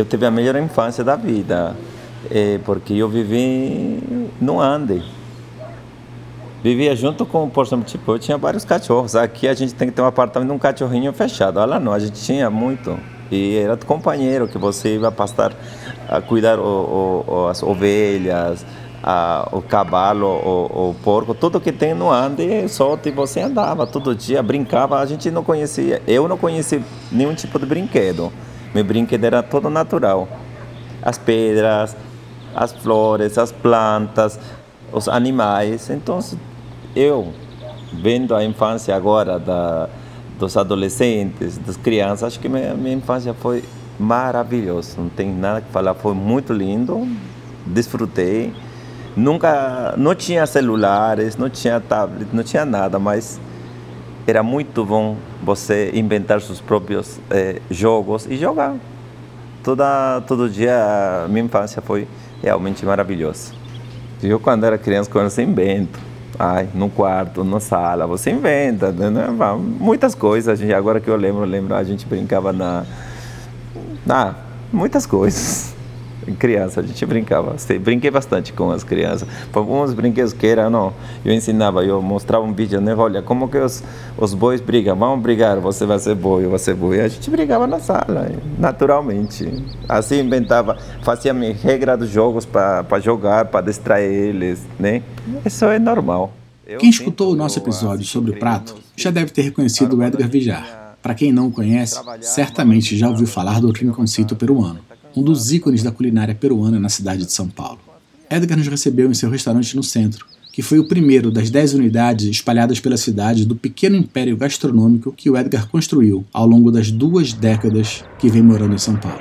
eu tive a melhor infância da vida, é, porque eu vivi no Ande. Vivia junto com, por exemplo, tipo, eu tinha vários cachorros. Aqui a gente tem que ter um apartamento um cachorrinho fechado. Lá não, a gente tinha muito. E era companheiro que você ia passar a cuidar o, o, as ovelhas, a, o cavalo, o, o, porco, tudo que tem no Ande, só tipo, você andava todo dia, brincava. A gente não conhecia, eu não conhecia nenhum tipo de brinquedo. Meu brinquedo era todo natural. As pedras, as flores, as plantas, os animais. Então, eu, vendo a infância agora da, dos adolescentes, das crianças, acho que minha, minha infância foi maravilhosa. Não tem nada que falar, foi muito lindo, desfrutei. Nunca, não tinha celulares, não tinha tablet, não tinha nada, mas era muito bom você inventar seus próprios eh, jogos e jogar. Toda, todo dia, minha infância foi realmente maravilhosa. Eu, quando era criança, quando você invento, ai, no quarto, na sala, você inventa, né? muitas coisas. Agora que eu lembro, lembro, a gente brincava na, na muitas coisas criança, a gente brincava. Brinquei bastante com as crianças. Alguns brinquedos que eram, não, eu ensinava, eu mostrava um vídeo, né? Olha, como que os, os bois brigam? Vamos brigar, você vai ser boi, eu vou ser boi. A gente brigava na sala, naturalmente. Assim inventava, fazia regra dos jogos para jogar, para distrair eles, né? Isso é normal. Quem escutou o nosso episódio sobre o prato já deve ter reconhecido o Edgar Vijar. Para quem não o conhece, certamente já ouviu falar do rinconcito peruano um dos ícones da culinária peruana na cidade de São Paulo. Edgar nos recebeu em seu restaurante no centro, que foi o primeiro das dez unidades espalhadas pela cidade do pequeno império gastronômico que o Edgar construiu ao longo das duas décadas que vem morando em São Paulo.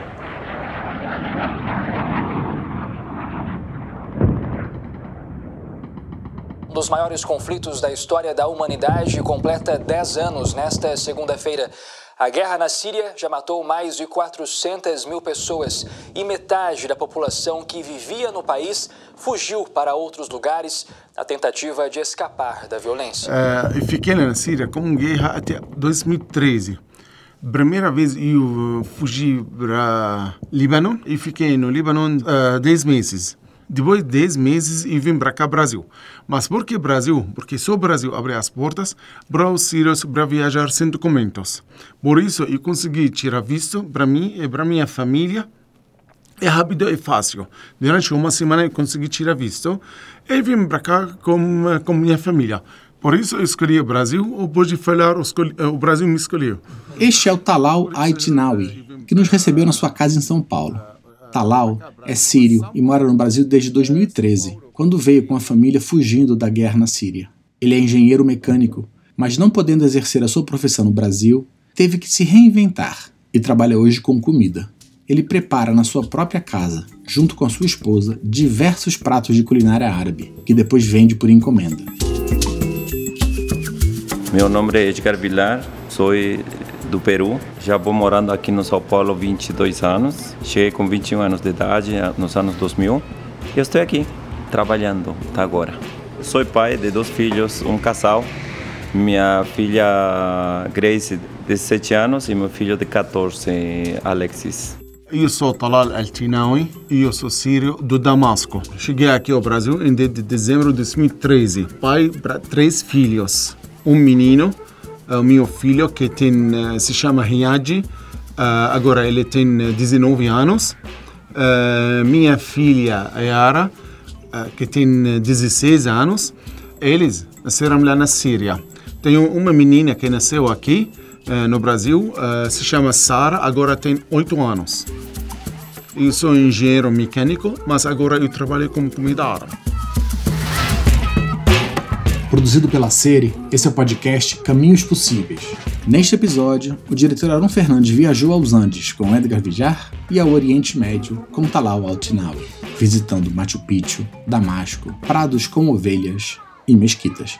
Um dos maiores conflitos da história da humanidade completa 10 anos nesta segunda-feira. A guerra na Síria já matou mais de 400 mil pessoas e metade da população que vivia no país fugiu para outros lugares na tentativa de escapar da violência. Uh, eu fiquei na Síria com guerra até 2013. Primeira vez eu fugi para Líbano e fiquei no Líbano uh, 10 meses. Depois de 10 meses e vim para cá, Brasil. Mas por que Brasil? Porque só Brasil abre as portas para os sírios para viajar sem documentos. Por isso, eu consegui tirar visto para mim e para minha família. É rápido e fácil. Durante uma semana eu consegui tirar visto e vim para cá com, com minha família. Por isso eu escolhi o Brasil, ou pode falar, o Brasil me escolheu. Este é o Talal Aitinawi, que nos recebeu na sua casa em São Paulo. Talal é sírio e mora no Brasil desde 2013, quando veio com a família fugindo da guerra na Síria. Ele é engenheiro mecânico, mas não podendo exercer a sua profissão no Brasil, teve que se reinventar e trabalha hoje com comida. Ele prepara na sua própria casa, junto com a sua esposa, diversos pratos de culinária árabe, que depois vende por encomenda. Meu nome é Edgar Vilar, sou do Peru. Já vou morando aqui no São Paulo 22 anos. Cheguei com 21 anos de idade nos anos 2000 e estou aqui trabalhando até agora. Sou pai de dois filhos, um casal. Minha filha Grace, de 17 anos, e meu filho de 14, Alexis. Eu sou Talal Altinawi e eu sou sírio do Damasco. Cheguei aqui ao Brasil em de dezembro de 2013. Pai para três filhos. Um menino o meu filho que tem, eh, se chama Riyaji, eh, agora ele tem 19 anos. Eh, minha filha Yara, que tem 16 anos. Eles nasceram lá na Síria. Tenho uma menina que nasceu aqui no Brasil, se chama Sara, agora tem 8 anos. Eu sou engenheiro mecânico, mas agora eu trabalho como comida árabe. Produzido pela série, esse é o podcast Caminhos Possíveis. Neste episódio, o diretor Aaron Fernandes viajou aos Andes com Edgar Vijar e ao Oriente Médio com Talal Altinawi, visitando Machu Picchu, Damasco, prados com ovelhas e mesquitas.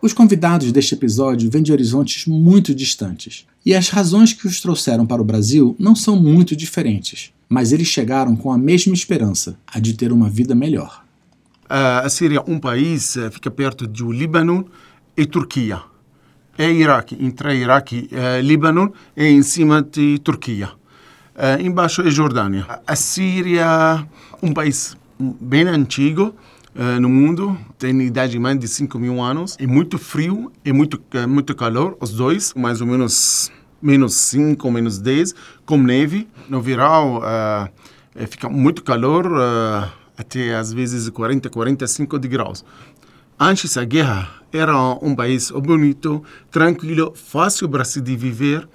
Os convidados deste episódio vêm de horizontes muito distantes, e as razões que os trouxeram para o Brasil não são muito diferentes, mas eles chegaram com a mesma esperança, a de ter uma vida melhor. A Síria é um país, fica perto do Líbano e Turquia. é Iraque, entre Iraque e Líbano e em cima de Turquia. embaixo é Jordânia. A Síria, um país bem antigo, uh, no mundo, tem idade de mais de 5 mil anos. É muito frio e muito, uh, muito calor, os dois, mais ou menos menos 5, menos 10, com neve. No verão uh, fica muito calor, até às vezes 40, 45 de graus. Antes da guerra, era um país bonito, tranquilo, fácil para se viver.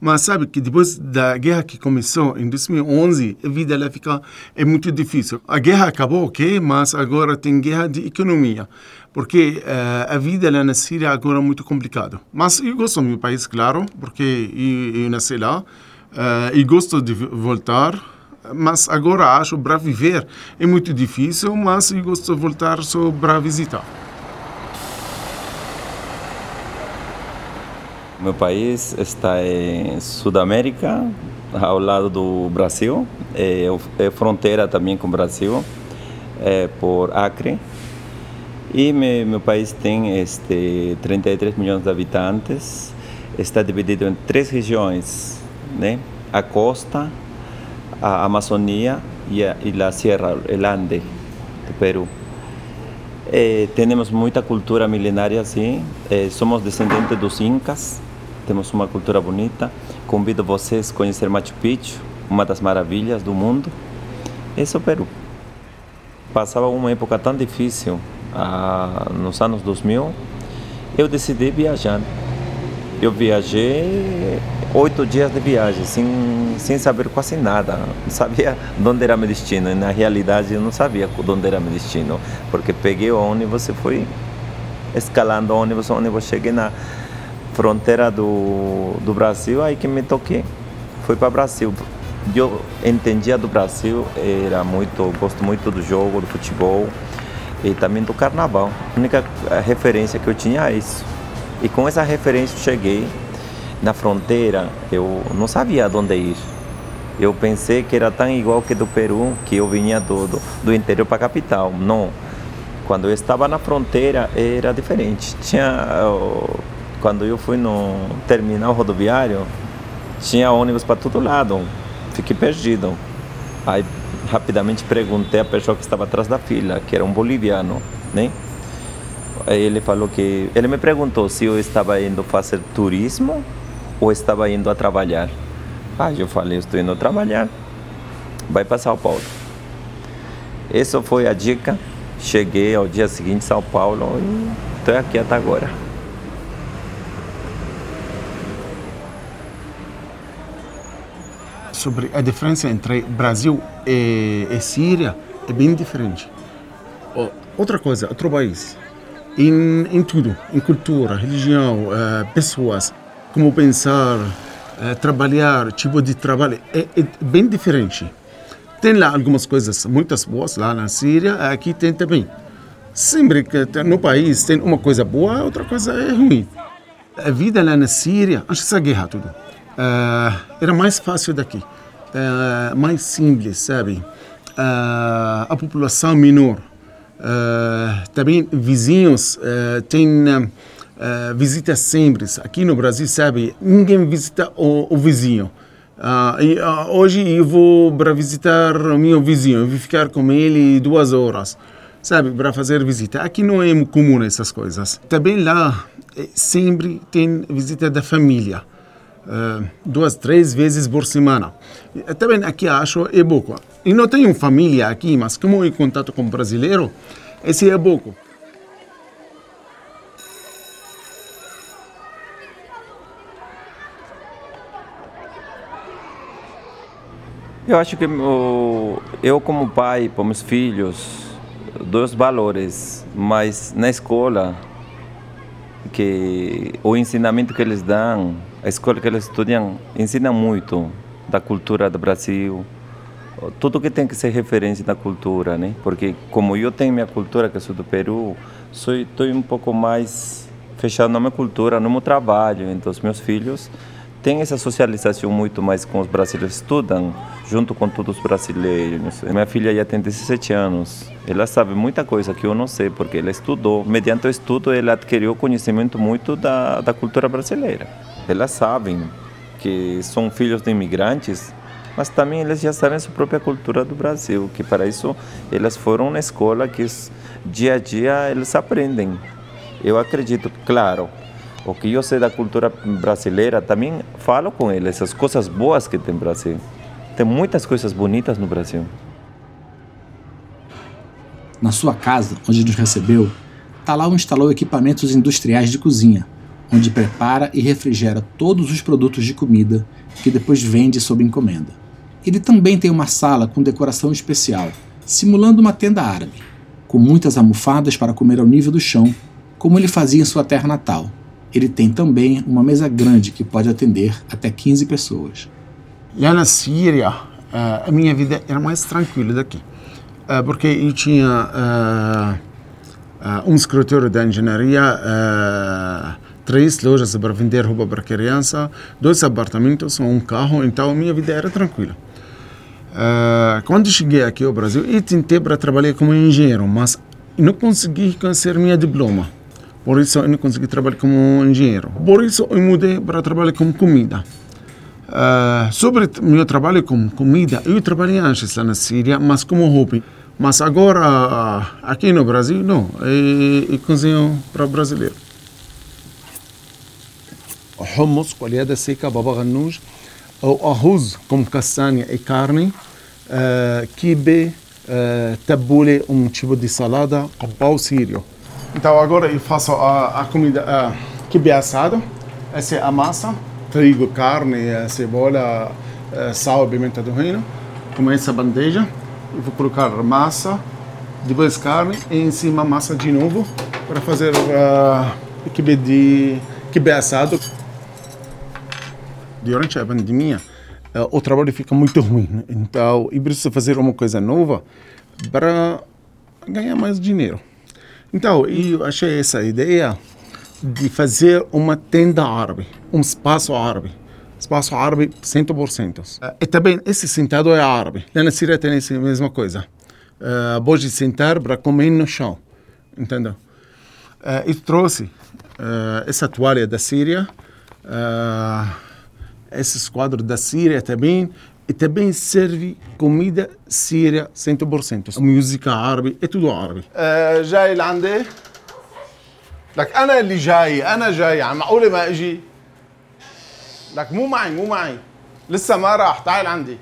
Mas sabe que depois da guerra que começou em 2011, a vida lá fica é muito difícil. A guerra acabou, ok, mas agora tem guerra de economia, porque uh, a vida lá na Síria agora é muito complicado. Mas eu gosto do meu país, claro, porque eu, eu nasci lá uh, e gosto de voltar. Mas agora acho para viver é muito difícil, mas eu gosto de voltar só para visitar. Meu país está em Sudamérica, ao lado do Brasil, é, é fronteira também com o Brasil, é, por Acre. E me, meu país tem este, 33 milhões de habitantes, está dividido em três regiões, né? a costa, a Amazônia e a, e a Sierra, el Ande, do Peru. Eh, temos muita cultura milenária assim, eh, somos descendentes dos Incas, temos uma cultura bonita. Convido vocês a conhecer Machu Picchu, uma das maravilhas do mundo. Esse é o Peru. Passava uma época tão difícil, ah, nos anos 2000, eu decidi viajar. Eu viajei oito dias de viagem, sem, sem saber quase nada. Não sabia onde era meu destino. E, na realidade, eu não sabia onde era meu destino, porque peguei o ônibus e fui escalando o ônibus, o ônibus cheguei na fronteira do, do Brasil, aí que me toquei. Fui para o Brasil. Eu entendia do Brasil, era muito, gosto muito do jogo, do futebol e também do carnaval. A única referência que eu tinha é isso. E com essa referência cheguei na fronteira, eu não sabia onde ir. Eu pensei que era tão igual que do Peru, que eu vinha do, do, do interior para a capital. Não. Quando eu estava na fronteira era diferente. Tinha quando eu fui no terminal rodoviário, tinha ônibus para todo lado. Fiquei perdido. Aí rapidamente perguntei à pessoa que estava atrás da fila, que era um boliviano, né? Ele falou que ele me perguntou se eu estava indo fazer turismo ou estava indo a trabalhar. Ah, eu falei, estou indo trabalhar. Vai para São Paulo. Essa foi a dica. Cheguei ao dia seguinte em São Paulo e estou aqui até agora. sobre a diferença entre Brasil e, e Síria é bem diferente. Outra coisa, outro país, em, em tudo, em cultura, religião, uh, pessoas, como pensar, uh, trabalhar, tipo de trabalho, é, é, bem diferente. Tem lá algumas coisas muitas boas lá na Síria, aqui tem também. Sempre que no país tem uma coisa boa, outra coisa é ruim. A vida lá na Síria, antes dessa guerra tudo, uh, era mais fácil daqui, mais simples, sabe? A população menor, também vizinhos têm visitas sempre. Aqui no Brasil, sabe, ninguém visita o, o vizinho. Uh, e, uh, hoje eu vou para visitar o meu vizinho, eu vou ficar com ele duas horas, sabe, para fazer visita. Aqui não é comum essas coisas. Também lá eh, sempre tem visita da família. Uh, duas, três vezes por semana. Também aqui acho é pouco. E não tenho família aqui, mas como eu contato com brasileiro, esse é pouco. Eu acho que eu como pai para meus filhos dois valores, mas na escola que o ensinamento que eles dão a escola que eles estudam ensina muito da cultura do Brasil, tudo que tem que ser referência da cultura, né? Porque como eu tenho minha cultura, que sou do Peru, sou estou um pouco mais fechado na minha cultura, no meu trabalho. Então, os meus filhos tem essa socialização muito mais com os brasileiros, estudam junto com todos os brasileiros. Minha filha já tem 17 anos, ela sabe muita coisa que eu não sei, porque ela estudou. Mediante o estudo, ela adquiriu conhecimento muito da, da cultura brasileira. Elas sabem que são filhos de imigrantes, mas também eles já sabem a sua própria cultura do Brasil, que para isso elas foram na escola que dia a dia eles aprendem. Eu acredito, claro, o que eu sei da cultura brasileira, também falo com eles as coisas boas que tem no Brasil. Tem muitas coisas bonitas no Brasil. Na sua casa, onde nos recebeu, Talau instalou equipamentos industriais de cozinha, onde prepara e refrigera todos os produtos de comida que depois vende sob encomenda. Ele também tem uma sala com decoração especial, simulando uma tenda árabe, com muitas almofadas para comer ao nível do chão, como ele fazia em sua terra natal. Ele tem também uma mesa grande que pode atender até 15 pessoas. Lá na Síria, eh, a minha vida era mais tranquila daqui, eh, porque eu tinha eh, um escritório de engenharia, três lojas para vender roupa para criança, dois apartamentos, um carro, então minha vida era tranquila. Quando cheguei aqui ao Brasil, eu tentei para trabalhar como engenheiro, mas não consegui conhecer minha diploma. Por isso eu não consegui trabalhar como engenheiro. Por isso eu mudei para trabalhar com comida. Uh, sobre meu trabalho com comida, eu trabalhei antes lá na Síria, mas como hobby. Mas agora, aqui no Brasil, não. Eu cozinho para brasileiro. Hummus, coalhada seca, ganoush, ou arroz com castanha e carne, uh, kibe, uh, tabule, um tipo de salada, pau sírio. Então agora eu faço a, a comida, uh, kibe assado, essa é a massa trigo, carne, eh, cebola, eh, sal, pimenta do reino. Com essa bandeja, eu vou colocar massa, depois carne e em cima massa de novo para fazer uh, quibe de quibe assado. Durante a pandemia, uh, o trabalho fica muito ruim, então eu preciso fazer uma coisa nova para ganhar mais dinheiro. Então, eu achei essa ideia de fazer uma tenda árabe, um espaço árabe. Espaço árabe 100%. Eh, e também esse sentado é árabe. Lá na Síria tem essa mesma coisa. Uh, pode sentar para comer no chão. Entendeu? Uh, trouxe uh, essa toalha da Síria, uh, esses quadros da Síria também, e também serve comida síria 100%. Música árabe, é tudo árabe. جاي لعندي لك انا اللي جاي انا جاي يعني معقوله ما اجي لك مو معي مو معي لسه ما راح تعال عندي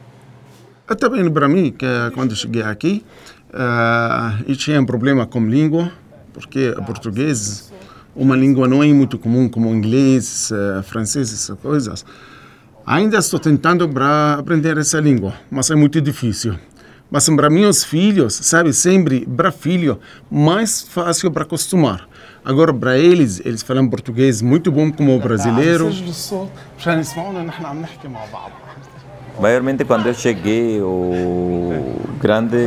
Também para mim, que quando cheguei aqui, uh, eu tinha um problema com língua, porque português uma língua não é muito comum como inglês, uh, francês, essas coisas. Ainda estou tentando para aprender essa língua, mas é muito difícil. Mas para meus filhos, sabe, sempre para filho, mais fácil para acostumar. Agora, para eles, eles falam português muito bom como o brasileiro. Maiormente quando eu cheguei, o grande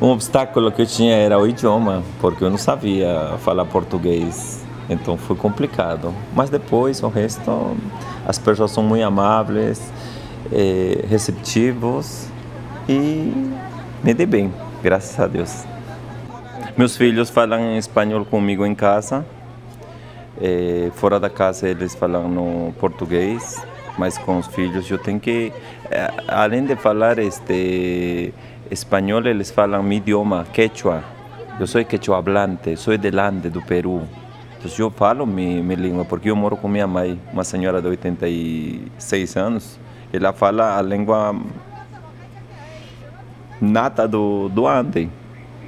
um obstáculo que eu tinha era o idioma, porque eu não sabia falar português. Então foi complicado. Mas depois, o resto, as pessoas são muito amáveis, eh, receptivos e me dei bem, graças a Deus. Meus filhos falam espanhol comigo em casa. É, fora da casa eles falam no português, mas com os filhos eu tenho que, é, além de falar este espanhol, eles falam meu idioma, quechua. Eu sou quechua hablante, sou de Lande, do Peru. Então eu falo minha, minha língua, porque eu moro com minha mãe, uma senhora de 86 anos. Ela fala a língua nata do, do Ande.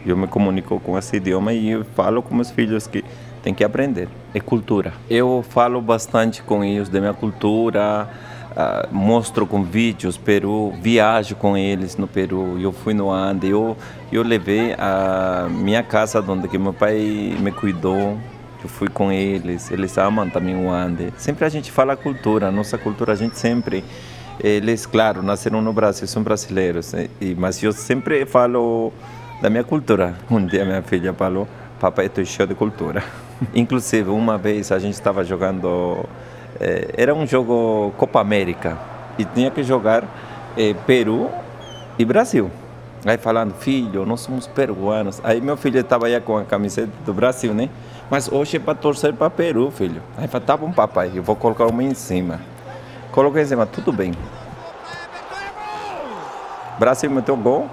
Eu me comunico com esse idioma e eu falo com meus filhos que tem que aprender. É cultura. Eu falo bastante com eles da minha cultura, uh, mostro com vídeos Peru, viajo com eles no Peru. Eu fui no Ande, eu eu levei a minha casa onde que meu pai me cuidou. Eu fui com eles, eles amam também o Ande. Sempre a gente fala cultura, nossa cultura a gente sempre eles, claro, nasceram no Brasil, são brasileiros, mas eu sempre falo da minha cultura. Um dia minha filha falou, papai, estou cheio de cultura. Inclusive, uma vez a gente estava jogando é, era um jogo Copa América e tinha que jogar é, Peru e Brasil. Aí falando, filho, nós somos peruanos. Aí meu filho estava aí com a camiseta do Brasil, né? Mas hoje é para torcer para Peru, filho. Aí falou, tá bom, papai, eu vou colocar uma em cima. Coloquei em cima, tudo bem. Brasil meteu gol.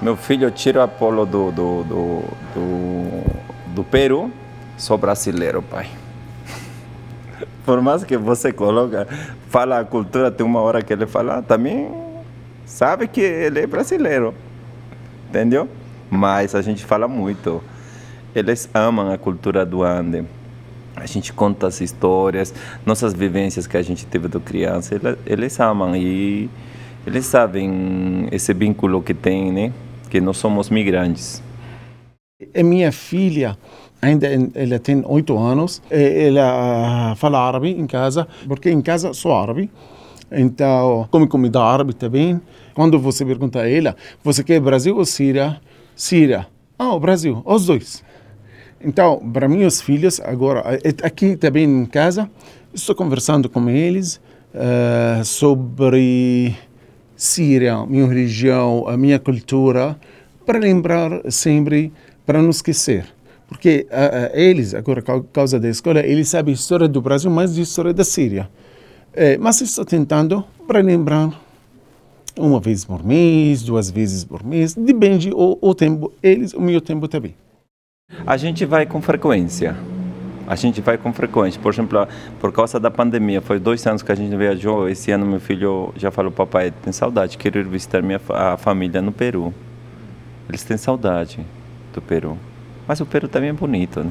Meu filho tira a polo do, do, do, do, do Peru. Sou brasileiro, pai. Por mais que você coloca, fala a cultura, tem uma hora que ele fala, também sabe que ele é brasileiro. Entendeu? Mas a gente fala muito. Eles amam a cultura do Ande. A gente conta as histórias, nossas vivências que a gente teve do criança. Eles, eles amam e eles sabem esse vínculo que tem, né? Que nós somos migrantes. É minha filha ainda ela tem oito anos, ela fala árabe em casa, porque em casa sou árabe, então come comida árabe também. Quando você pergunta a ela, você quer Brasil ou Síria? Síria. Ah, o Brasil, os dois. Então, para meus filhos, agora, aqui também em casa, estou conversando com eles uh, sobre Síria, minha religião, a minha cultura, para lembrar sempre, para não esquecer. Porque uh, eles, agora, por causa da escola, eles sabem a história do Brasil, mais a história da Síria. mas estou tentando para lembrar uma vez por mês, duas vezes por mês, depende o, o tempo, eles, o meu tempo também. A gente vai com frequência. A gente vai com frequência. Por exemplo, por causa da pandemia, foi dois anos que a gente viajou. Esse ano meu filho já falou, papai, tem saudade, quero ir visitar minha a família no Peru. Eles têm saudade do Peru. Mas o Peru também é bonito, né?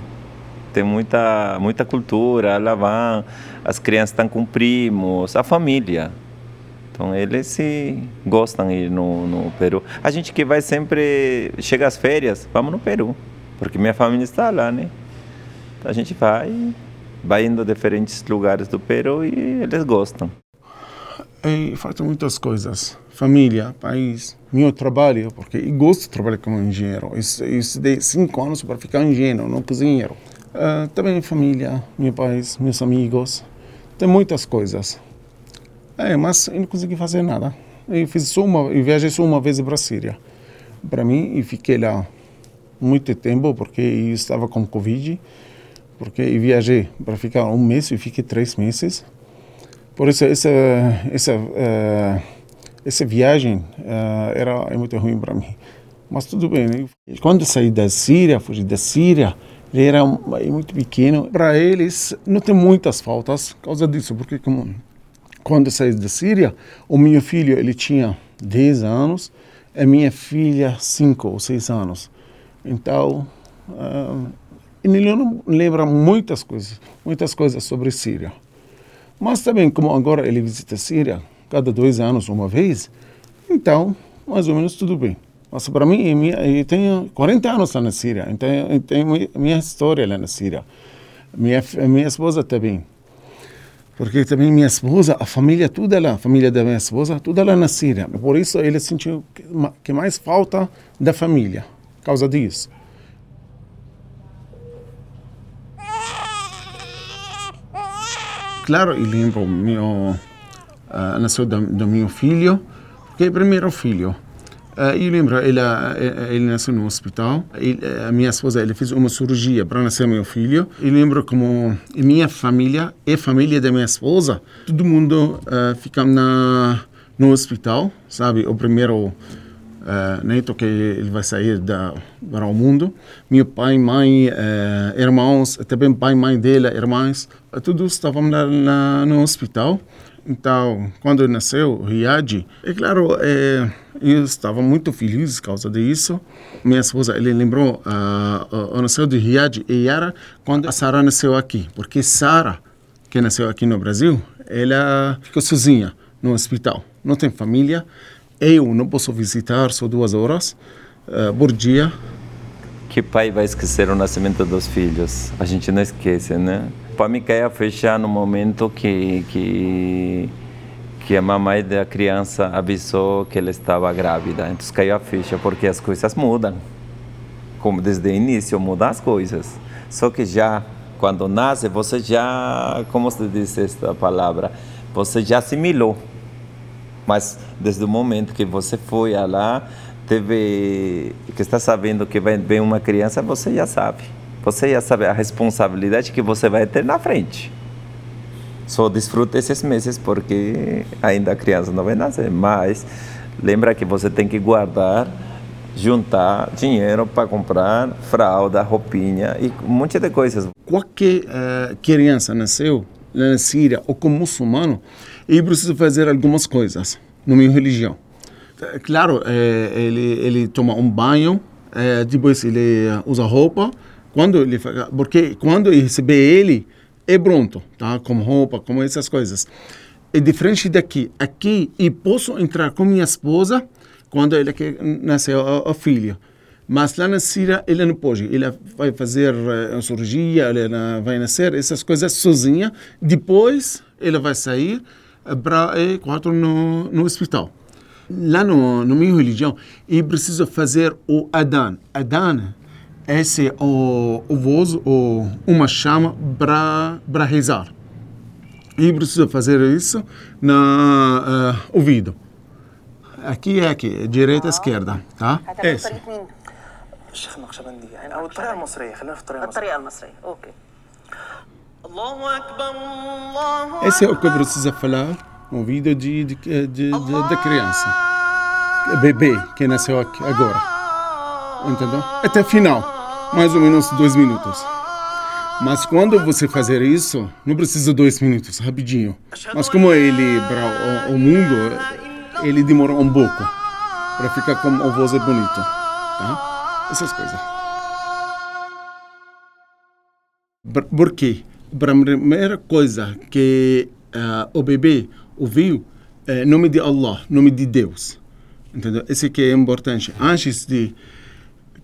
Tem muita, muita cultura, lá vão, as crianças estão com primos, a família. Então eles se gostam de ir no, no Peru. A gente que vai sempre, chega às férias, vamos no Peru porque minha família está lá, né? Então a gente vai, vai indo a diferentes lugares do Peru e eles gostam. E faltam muitas coisas. Família, país, meu trabalho, porque eu gosto de trabalhar como engenheiro. Eu estudei cinco anos para ficar engenheiro, não cozinheiro. Uh, também família, meu país, meus amigos. Tem muitas coisas. É, mas eu não consegui fazer nada. Eu fiz uma, eu viajei só uma vez para a Síria. Para mim, e fiquei lá muito tempo porque eu estava com Covid, porque eu viajei para ficar um mês e fiquei três meses. Por isso essa essa uh, essa viagem uh, era é muito ruim para mim. Mas tudo bem. Né? Quando saí da Síria, fugi da Síria, ele era muito pequeno. Para eles não tem muitas faltas por causa disso, porque como quando saí da Síria, o meu filho ele tinha 10 anos, a minha filha 5 ou 6 anos. Então, uh, ele não lembra muitas coisas, muitas coisas sobre Síria. Mas também, como agora ele visita a Síria, cada dois anos, uma vez, então, mais ou menos tudo bem. Mas para mim, eu tenho 40 anos lá na Síria, então eu tenho minha história lá na Síria. Minha, minha esposa também. Porque também minha esposa, a família toda lá, a família da minha esposa, toda lá na Síria. Por isso ele sentiu que mais falta da família causa disso. Claro, eu lembro meu, uh, nasceu do, do meu filho, que é o primeiro filho. Uh, eu lembro, ele, ele nasceu no hospital. Ele, a minha esposa ele fez uma cirurgia para nascer meu filho. Eu lembro como minha família e a família da minha esposa, todo mundo uh, fica na, no hospital, sabe? O primeiro Uh, neto que ele vai sair da, para o mundo. Meu pai, mãe, uh, irmãos, também pai, mãe dele, irmãs, todos estavam lá, lá no hospital. Então, quando nasceu, Riyad, é claro, é, eu estava muito feliz por causa disso. Minha esposa, ele lembrou uh, o nasceu de Riyad e Yara quando a Sara nasceu aqui, porque Sara, que nasceu aqui no Brasil, ela ficou sozinha no hospital, não tem família. Eu não posso visitar só duas horas uh, por dia. Que pai vai esquecer o nascimento dos filhos? A gente não esquece, né? Para mim caiu a fechar no momento que, que, que a mamãe da criança avisou que ela estava grávida. Então caiu a ficha, porque as coisas mudam. Como desde o início mudam as coisas. Só que já Quando nasce, você já, como se diz esta palavra, você já assimilou. Mas desde o momento que você foi lá, teve que está sabendo que vai vem uma criança, você já sabe. Você já sabe a responsabilidade que você vai ter na frente. Só desfruta esses meses porque ainda a criança não vai nascer, mas lembra que você tem que guardar, juntar dinheiro para comprar fralda, roupinha e um monte de coisas. Qualquer uh, criança nasceu na Síria ou como muçulmano, ele precisa fazer algumas coisas na minha religião. Claro, é, ele, ele toma um banho, é, depois ele usa roupa, quando ele, porque quando ele receber ele, é pronto, tá? Com roupa, com essas coisas. É diferente daqui. Aqui eu posso entrar com minha esposa quando ele quer nascer o, o filho. Mas lá na Síria ele não pode. Ele vai fazer uma cirurgia, ele vai nascer, essas coisas sozinha. Depois ele vai sair para ir quarto no, no hospital. Lá no, no minha religião, eu preciso fazer o Adan. Adan esse é o, o voz, o, uma chama para rezar. E precisa fazer isso no uh, ouvido. Aqui é aqui, direita, esquerda, tá? Esse. الشيخ النقشبندي يعني او الطريقه المصريه خلينا في الطريقه المصريه الطريقه المصريه اوكي الله اكبر الله esse é o que precisa falar no vídeo de, de, de, de, da criança bebê que nasceu aqui agora entendeu até final mais ou menos dois minutos. Mas quando você fazer isso, não precisa dois minutos, rapidinho. Mas como ele para o, o, mundo, ele demora um pouco para ficar com a voz bonita, tá? Essas coisas. Por quê? Para a primeira coisa que uh, o bebê ouviu é nome de Allah, nome de Deus. Entendeu? Esse que é importante. Antes de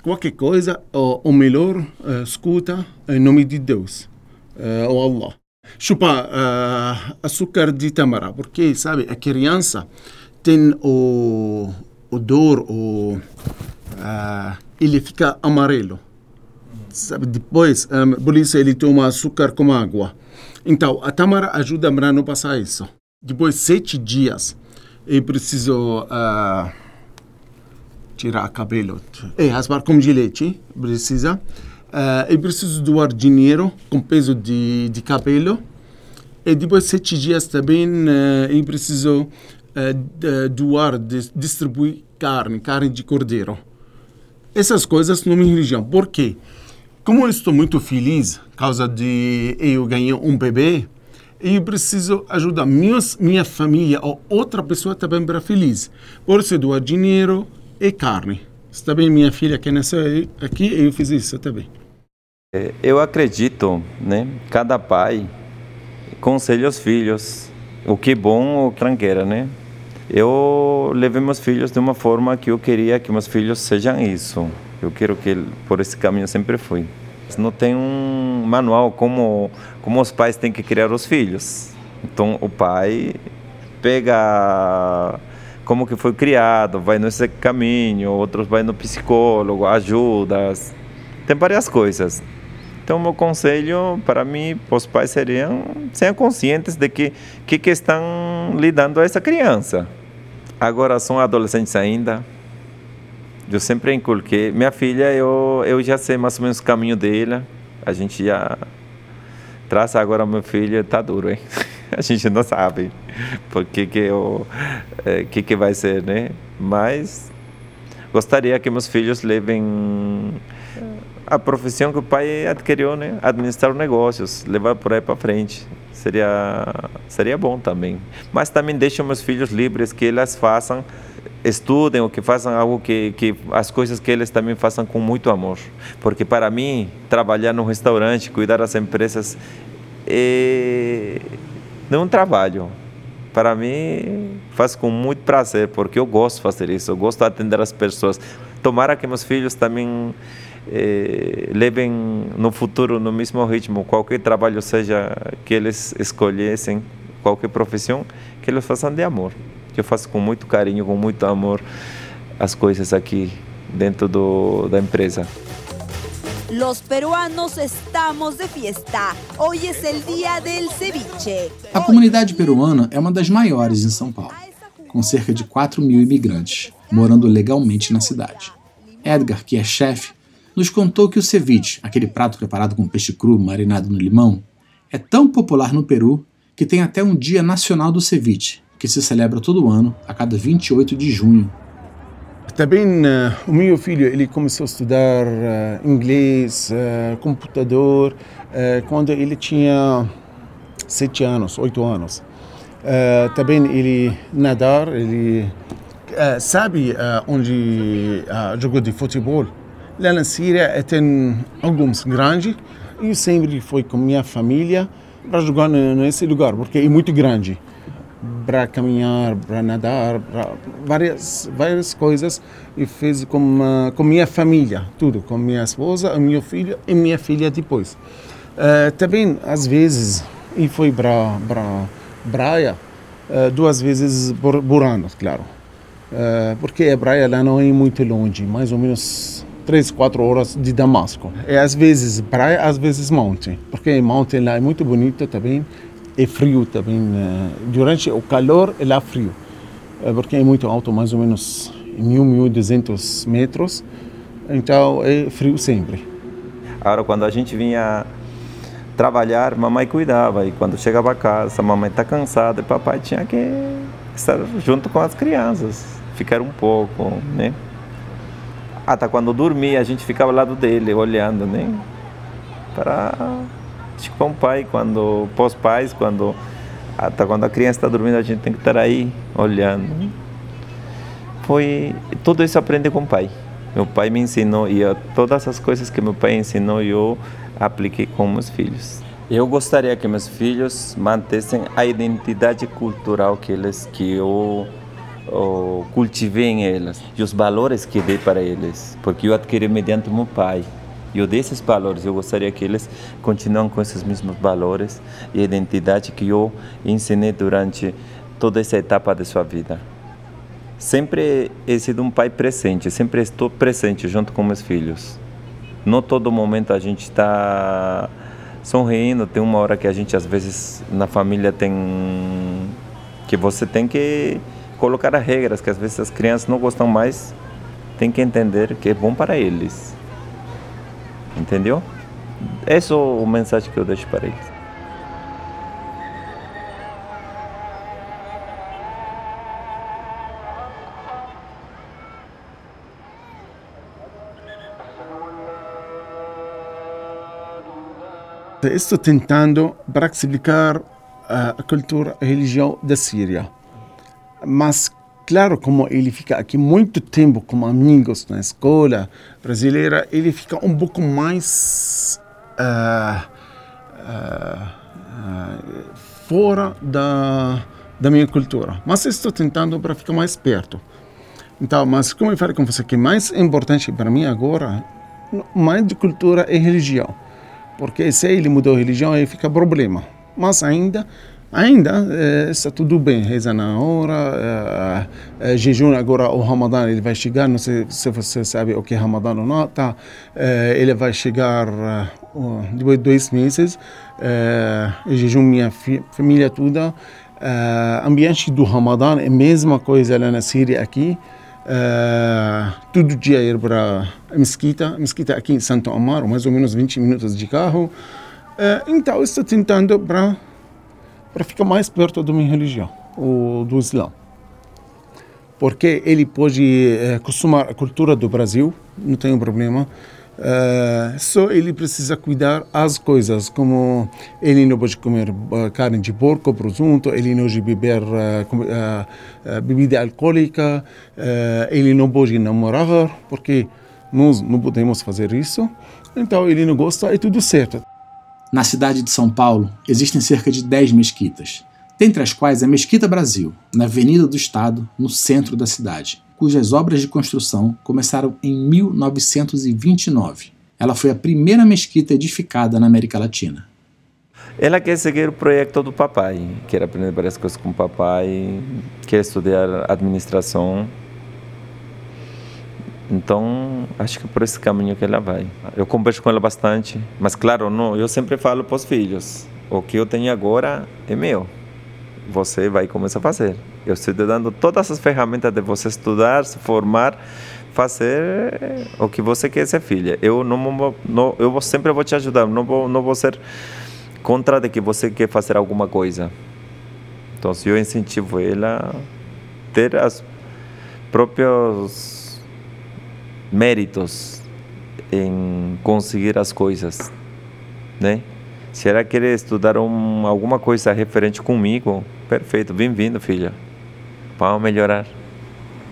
qualquer coisa, o melhor uh, escuta em nome de Deus, uh, Allah. Chupa uh, açúcar de tamara, porque, sabe, a criança tem o, o dor, o, uh, ele fica amarelo. Sabe, depois, um, por isso ele toma açúcar com água. Então, a tamara ajuda a não passar isso. Depois, sete dias, eu preciso... Uh, tirar cabelo. É, raspar com gilete, precisa. Uh, eu preciso doar dinheiro com peso de, de cabelo. E depois sete dias também uh, eu preciso uh, doar, distribuir carne, carne de cordeiro. Essas coisas não me religião. Por quê? Como eu estou muito feliz por causa de eu ganhar um bebê, eu preciso ajudar minha, família ou outra pessoa também para feliz. Por isso, doar dinheiro, e carne. Está bem, minha filha que nasceu aqui, eu fiz isso também. É, eu acredito, né? Cada pai conselha os filhos o que é bom ou tranqueira, né? Eu levei meus filhos de uma forma que eu queria que meus filhos sejam isso. Eu quero que por esse caminho sempre fui. Não tem um manual como como os pais têm que criar os filhos. Então o pai pega como que foi criado, vai nesse caminho, outros vai no psicólogo, ajudas, tem várias coisas. Então, meu conselho para mim, os pais seriam ser conscientes de que que, que estão lidando essa criança. Agora são adolescentes ainda. Eu sempre inculquei. Minha filha, eu, eu já sei mais ou menos o caminho dela. A gente já traça agora meu filho, está duro, hein? a gente não sabe porque que o é, que que vai ser, né? Mas gostaria que meus filhos levem a profissão que o pai adquiriu, né? Administrar negócios, levar por aí para frente. Seria seria bom também. Mas também deixo meus filhos livres que eles façam estudem ou que façam algo que, que as coisas que eles também façam com muito amor. Porque para mim, trabalhar no restaurante, cuidar das empresas, é, não é um trabalho. Para mim, faz com muito prazer, porque eu gosto de fazer isso, eu gosto de atender as pessoas. Tomara que meus filhos também eh, levem no futuro no mesmo ritmo, qualquer trabalho seja que eles escolhessem, qualquer profissão, que eles façam de amor. Eu faço com muito carinho, com muito amor as coisas aqui dentro do, da empresa. Los peruanos estamos de fiesta. Hoy es el día del ceviche. A comunidade peruana é uma das maiores em São Paulo, com cerca de 4 mil imigrantes, morando legalmente na cidade. Edgar, que é chefe, nos contou que o ceviche, aquele prato preparado com peixe cru marinado no limão, é tão popular no Peru que tem até um Dia Nacional do Ceviche, que se celebra todo ano, a cada 28 de junho, também uh, o meu filho ele começou a estudar uh, inglês, uh, computador, quando ele tinha sete anos, oito anos. também ele nadar, ele sabe onde jogou de futebol. Lá na Síria tem alguns grandes. Eu sempre fui com minha família para jogar nesse lugar porque é muito grande para caminhar, para nadar, para várias, várias coisas e fiz com, com minha família, tudo, com minha esposa, meu filho e minha filha depois. Uh, também, às vezes, e fui para para praia uh, duas vezes por, por ano, claro. Uh, porque a praia lá não é muito longe, mais ou menos três, quatro horas de Damasco. É às vezes praia, às vezes monte, porque monte lá é muito bonito também é frio também. Né? Durante o calor, é lá frio, é porque é muito alto, mais ou menos 1.000, 1.200 metros. Então é frio sempre. Agora, quando a gente vinha trabalhar, mamãe cuidava. E quando chegava a casa, mamãe está cansada e papai tinha que estar junto com as crianças, ficar um pouco, né? Até quando dormia, a gente ficava ao lado dele, olhando, né? Para Tipo, com o pai, quando pós-pais, quando até quando a criança está dormindo, a gente tem que estar aí olhando. Foi tudo isso aprendi com o pai. Meu pai me ensinou e eu, todas as coisas que meu pai ensinou eu apliquei com meus filhos. Eu gostaria que meus filhos mantessem a identidade cultural que eles que eu, cultivei em eles e os valores que dei para eles, porque eu adquiri mediante meu pai. Eu desses valores, eu gostaria que eles continuem com esses mesmos valores e identidade que eu ensinei durante toda essa etapa de sua vida. Sempre he sido um pai presente, sempre estou presente junto com meus filhos. Não todo momento a gente está sorrindo, tem uma hora que a gente às vezes na família tem que você tem que colocar as regras que às vezes as crianças não gostam mais, tem que entender que é bom para eles. Entendeu? Essa é a mensagem que eu deixo para eles. Estou tentando para explicar a cultura e religião da Síria. Mas claro, como ele fica aqui muito tempo com amigos na escola brasileira, ele fica um pouco mais uh, uh, uh, fora da, da minha cultura. Mas estou tentando para ficar mais perto. Então, mas como eu falei com você, que mais importante para mim agora, mais de cultura é religião. Porque se ele mudou a religião, aí fica problema. Mas ainda Ainda eh, está tudo bem, reza na hora, eh, eh, jejum agora, o Ramadã ele vai chegar, não sei se você sabe o que é Ramadã ou não, tá? Eh, ele vai chegar uh, depois de dois meses, jejum minha família toda, ambiente do Ramadã é a mesma coisa lá na Síria aqui, uh, todo dia ir para a mesquita, mesquita aqui em Santo Amaro, mais ou menos 20 minutos de carro, então estou tentando para para ficar mais perto da minha religião, o do Islã. Porque ele pode é, acostumar a cultura do Brasil, não tem problema. Uh, só ele precisa cuidar as coisas, como ele não pode comer uh, carne de porco, presunto, ele não pode beber uh, bebida alcoólica, ele não pode namorar, porque nós não podemos fazer isso. Então ele não gosta, é tudo certo. Na cidade de São Paulo, existem cerca de 10 mesquitas, dentre as quais a Mesquita Brasil, na Avenida do Estado, no centro da cidade, cujas obras de construção começaram em 1929. Ela foi a primeira mesquita edificada na América Latina. Ela quer seguir o projeto do papai, quer aprender várias coisas com o papai, quer estudar administração. Então, acho que é por esse caminho que ela vai. Eu converso com ela bastante, mas claro, não, eu sempre falo para os filhos, o que eu tenho agora é meu. Você vai começar a fazer. Eu estou te dando todas as ferramentas de você estudar, se formar, fazer o que você quer ser filha. Eu não, não eu sempre vou te ajudar, não vou, não vou ser contra de que você quer fazer alguma coisa. Então, eu incentivo ela ter as próprios méritos em conseguir as coisas, né? Se ela quer estudar um, alguma coisa referente comigo, perfeito, bem-vindo, filha. Vamos melhorar,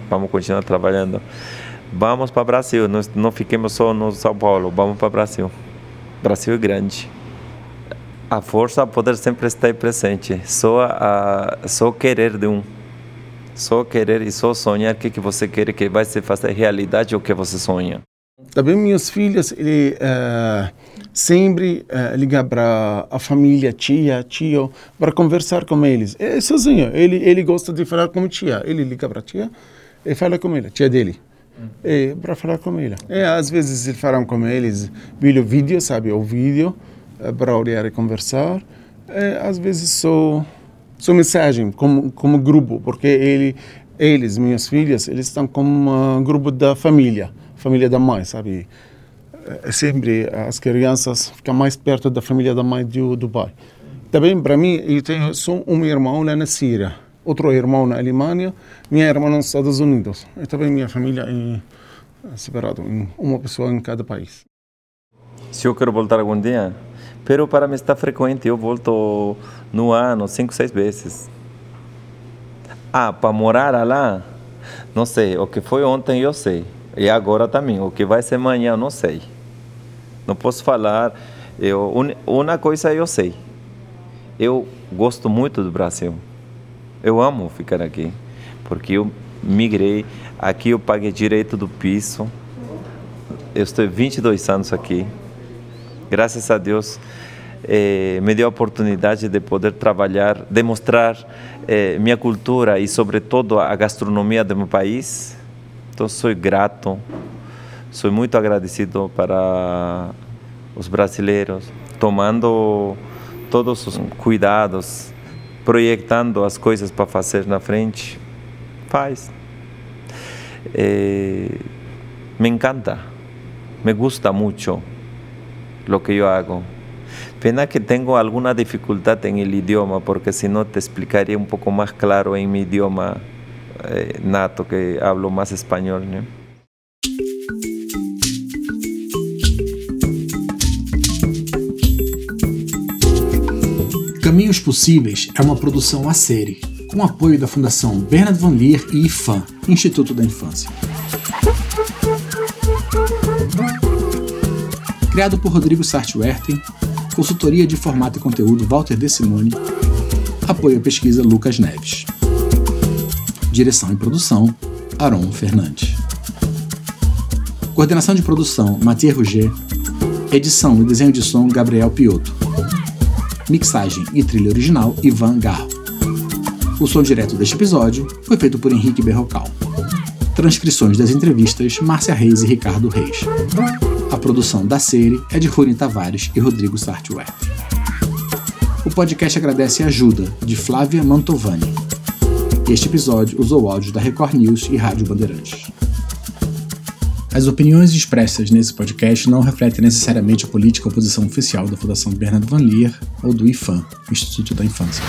vamos continuar trabalhando. Vamos para o Brasil, não, não fiquemos só no São Paulo, vamos para o Brasil. Brasil é grande. A força, poder sempre estar presente, só, a, só querer de um. Só querer e só sonhar o que, que você quer que vai se fazer realidade o que você sonha. Também meus filhos, ele uh, sempre uh, liga para a família, tia, tio, para conversar com eles. É sozinho, ele ele gosta de falar com tia. Ele liga para tia e fala com ela, tia dele. É, para falar com ela. É, às vezes eles falam com eles, vídeo, vídeo, sabe, o vídeo, para olhar e conversar. É, às vezes só sua mensagem como como grupo, porque ele eles, minhas filhas, eles estão como um grupo da família, família da mãe, sabe? É sempre as crianças ficam mais perto da família da mãe do, pai. Também para mim, eu tenho só um irmão lá na Síria, outro irmão na Alemanha, minha irmã nos Estados Unidos. E também minha família é separada, uma pessoa em cada país. Se eu quero voltar algum dia, Pero para mim está frequente, eu volto no ano cinco, seis vezes. Ah, para morar lá, não sei. O que foi ontem eu sei. E agora também. O que vai ser amanhã não sei. Não posso falar. Eu, uma coisa eu sei. Eu gosto muito do Brasil. Eu amo ficar aqui. Porque eu migrei. Aqui eu paguei direito do piso. Eu estou 22 anos aqui graças a Deus, eh, me deu a oportunidade de poder trabalhar, demonstrar eh, minha cultura e, sobretudo, a gastronomia do meu país. Então, sou grato, sou muito agradecido para os brasileiros, tomando todos os cuidados, projetando as coisas para fazer na frente. Faz. Eh, me encanta, me gusta muito lo que yo hago. Pena que tengo alguna dificultad en el idioma, porque si no te explicaría un poco más claro en mi idioma eh, nato, que hablo más español. ¿no? Caminhos Possíveis é uma produção a série, com apoio da Fundação Bernard Van Leer e IFAM, Instituto da Infância. Criado por Rodrigo Sartwerten, consultoria de formato e conteúdo Walter De Simone, apoio à pesquisa Lucas Neves. Direção e produção Aron Fernandes. Coordenação de produção Mathieu Rouget. Edição e desenho de som Gabriel Piotto. Mixagem e trilha original Ivan Garro. O som direto deste episódio foi feito por Henrique Berrocal. Transcrições das entrevistas Márcia Reis e Ricardo Reis. Produção da série é de Rony Tavares e Rodrigo Sartwert. O podcast agradece a ajuda de Flávia Mantovani. Este episódio usou áudios da Record News e Rádio Bandeirantes. As opiniões expressas nesse podcast não refletem necessariamente a política ou posição oficial da Fundação Bernardo Van Leer ou do IFAM, Instituto da Infância.